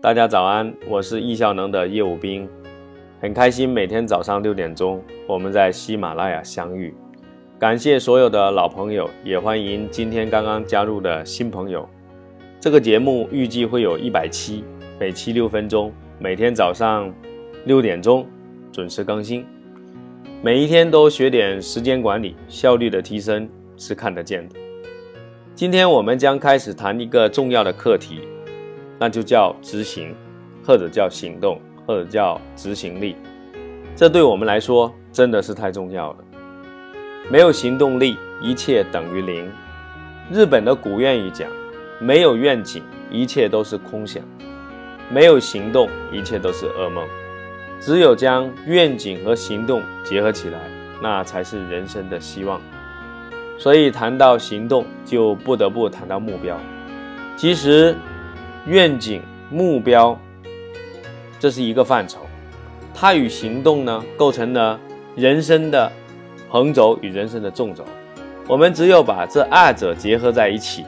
大家早安，我是易效能的业务兵，很开心每天早上六点钟我们在喜马拉雅相遇。感谢所有的老朋友，也欢迎今天刚刚加入的新朋友。这个节目预计会有一百期，每期六分钟，每天早上六点钟准时更新。每一天都学点时间管理，效率的提升是看得见的。今天我们将开始谈一个重要的课题。那就叫执行，或者叫行动，或者叫执行力。这对我们来说真的是太重要了。没有行动力，一切等于零。日本的古谚语讲：没有愿景，一切都是空想；没有行动，一切都是噩梦。只有将愿景和行动结合起来，那才是人生的希望。所以谈到行动，就不得不谈到目标。其实。愿景、目标，这是一个范畴，它与行动呢构成了人生的横轴与人生的纵轴。我们只有把这二者结合在一起，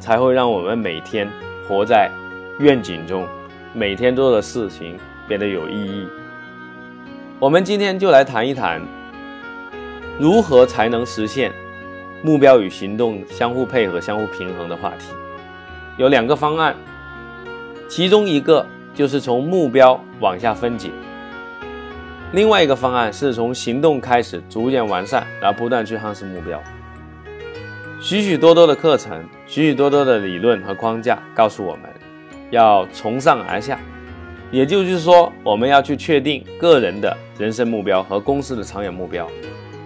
才会让我们每天活在愿景中，每天做的事情变得有意义。我们今天就来谈一谈，如何才能实现目标与行动相互配合、相互平衡的话题。有两个方案。其中一个就是从目标往下分解，另外一个方案是从行动开始，逐渐完善，然后不断去夯实目标。许许多多的课程，许许多多的理论和框架告诉我们，要从上而下，也就是说，我们要去确定个人的人生目标和公司的长远目标，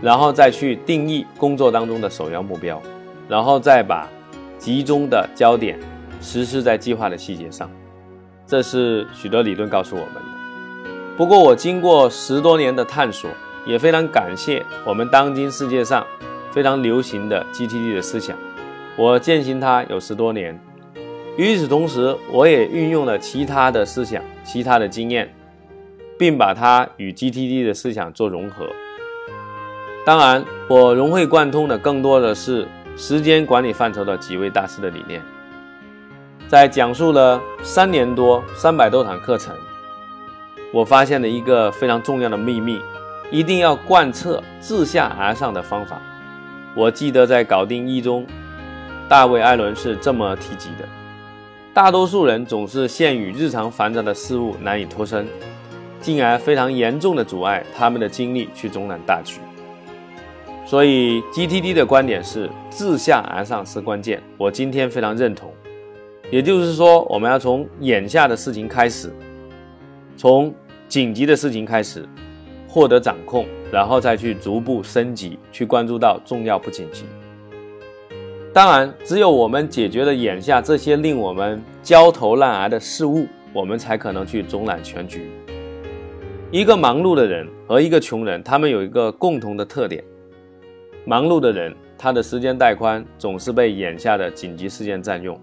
然后再去定义工作当中的首要目标，然后再把集中的焦点实施在计划的细节上。这是许多理论告诉我们的。不过，我经过十多年的探索，也非常感谢我们当今世界上非常流行的 GTD 的思想。我践行它有十多年，与此同时，我也运用了其他的思想、其他的经验，并把它与 GTD 的思想做融合。当然，我融会贯通的更多的是时间管理范畴的几位大师的理念。在讲述了三年多、三百多堂课程，我发现了一个非常重要的秘密：一定要贯彻自下而上的方法。我记得在《搞定一》中，大卫·艾伦是这么提及的：大多数人总是陷于日常繁杂的事物难以脱身，进而非常严重的阻碍他们的精力去总揽大局。所以，GTD 的观点是自下而上是关键。我今天非常认同。也就是说，我们要从眼下的事情开始，从紧急的事情开始获得掌控，然后再去逐步升级，去关注到重要不紧急。当然，只有我们解决了眼下这些令我们焦头烂额的事物，我们才可能去总揽全局。一个忙碌的人和一个穷人，他们有一个共同的特点：忙碌的人，他的时间带宽总是被眼下的紧急事件占用。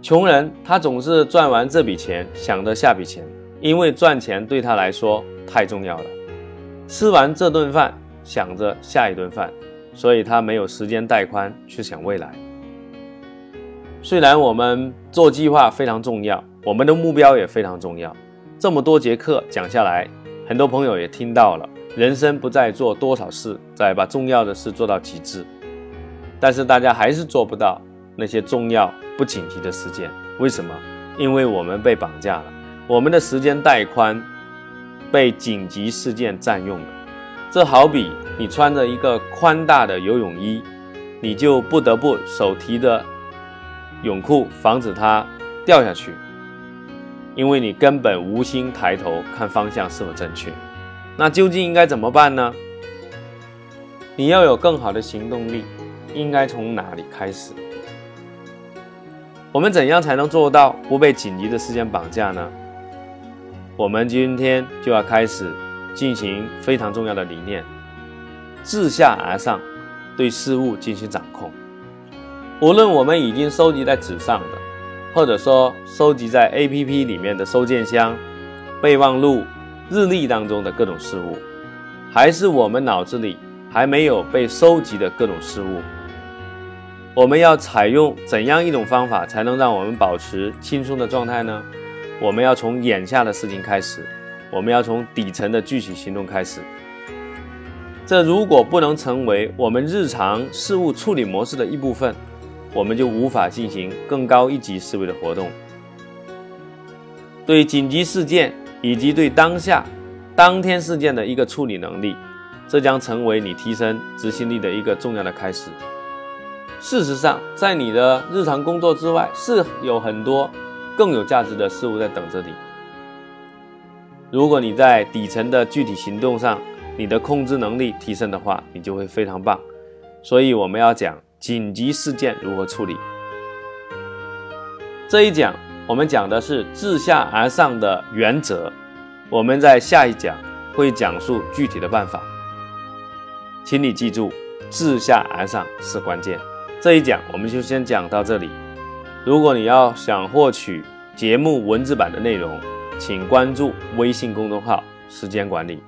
穷人他总是赚完这笔钱，想着下笔钱，因为赚钱对他来说太重要了。吃完这顿饭，想着下一顿饭，所以他没有时间带宽去想未来。虽然我们做计划非常重要，我们的目标也非常重要。这么多节课讲下来，很多朋友也听到了，人生不在做多少事，在把重要的事做到极致。但是大家还是做不到那些重要。不紧急的事件，为什么？因为我们被绑架了，我们的时间带宽被紧急事件占用了。这好比你穿着一个宽大的游泳衣，你就不得不手提着泳裤，防止它掉下去，因为你根本无心抬头看方向是否正确。那究竟应该怎么办呢？你要有更好的行动力，应该从哪里开始？我们怎样才能做到不被紧急的事件绑架呢？我们今天就要开始进行非常重要的理念：自下而上对事物进行掌控。无论我们已经收集在纸上的，或者说收集在 APP 里面的收件箱、备忘录、日历当中的各种事物，还是我们脑子里还没有被收集的各种事物。我们要采用怎样一种方法才能让我们保持轻松的状态呢？我们要从眼下的事情开始，我们要从底层的具体行动开始。这如果不能成为我们日常事务处理模式的一部分，我们就无法进行更高一级思维的活动。对紧急事件以及对当下、当天事件的一个处理能力，这将成为你提升执行力的一个重要的开始。事实上，在你的日常工作之外，是有很多更有价值的事物在等着你。如果你在底层的具体行动上，你的控制能力提升的话，你就会非常棒。所以我们要讲紧急事件如何处理。这一讲我们讲的是自下而上的原则，我们在下一讲会讲述具体的办法。请你记住，自下而上是关键。这一讲我们就先讲到这里。如果你要想获取节目文字版的内容，请关注微信公众号“时间管理”。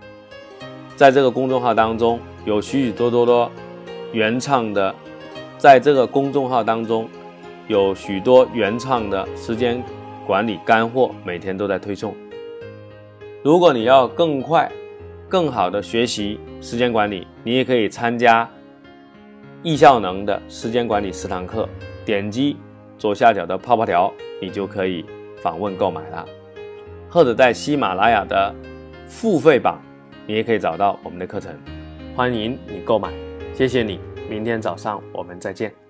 在这个公众号当中，有许许多多的原创的，在这个公众号当中，有许多原创的时间管理干货，每天都在推送。如果你要更快、更好的学习时间管理，你也可以参加。易效能的时间管理十堂课，点击左下角的泡泡条，你就可以访问购买了。或者在喜马拉雅的付费榜，你也可以找到我们的课程。欢迎你购买，谢谢你。明天早上我们再见。